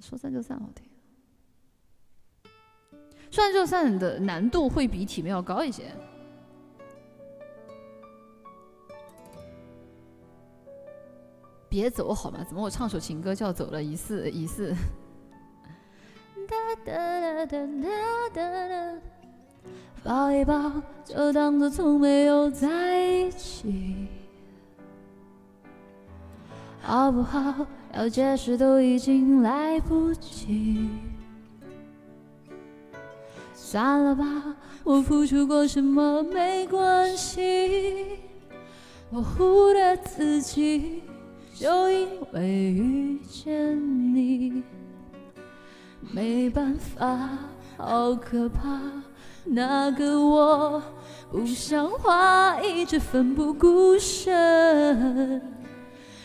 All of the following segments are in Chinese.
说散就散好听。说散就散的难度会比体面要高一些。别走好吗？怎么我唱首情歌就要走了一次一次？哒哒哒哒哒哒，抱一抱，就当作从没有在一起，好不好？要解释都已经来不及。算了吧，我付出过什么没关系，我忽略自己。就因为遇见你，没办法，好可怕。那个我不像话，一直奋不顾身，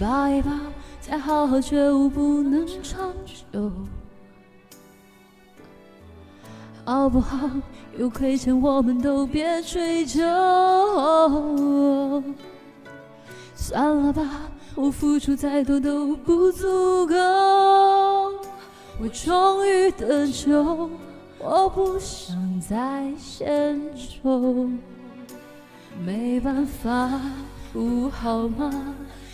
抱一抱。再好好觉悟不能长久，好不好？有亏欠我们都别追究。算了吧，我付出再多都不足够。我终于得救，我不想再献丑。没办法，不好吗？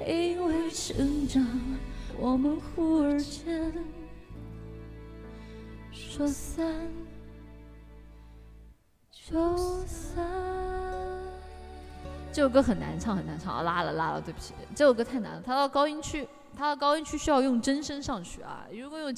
因为成长，我们忽而间说散就散。这首歌很难唱，很难唱啊！拉了拉了，对不起，这首歌太难了。它到高音区，它到高音区需要用真声上去啊！如果用。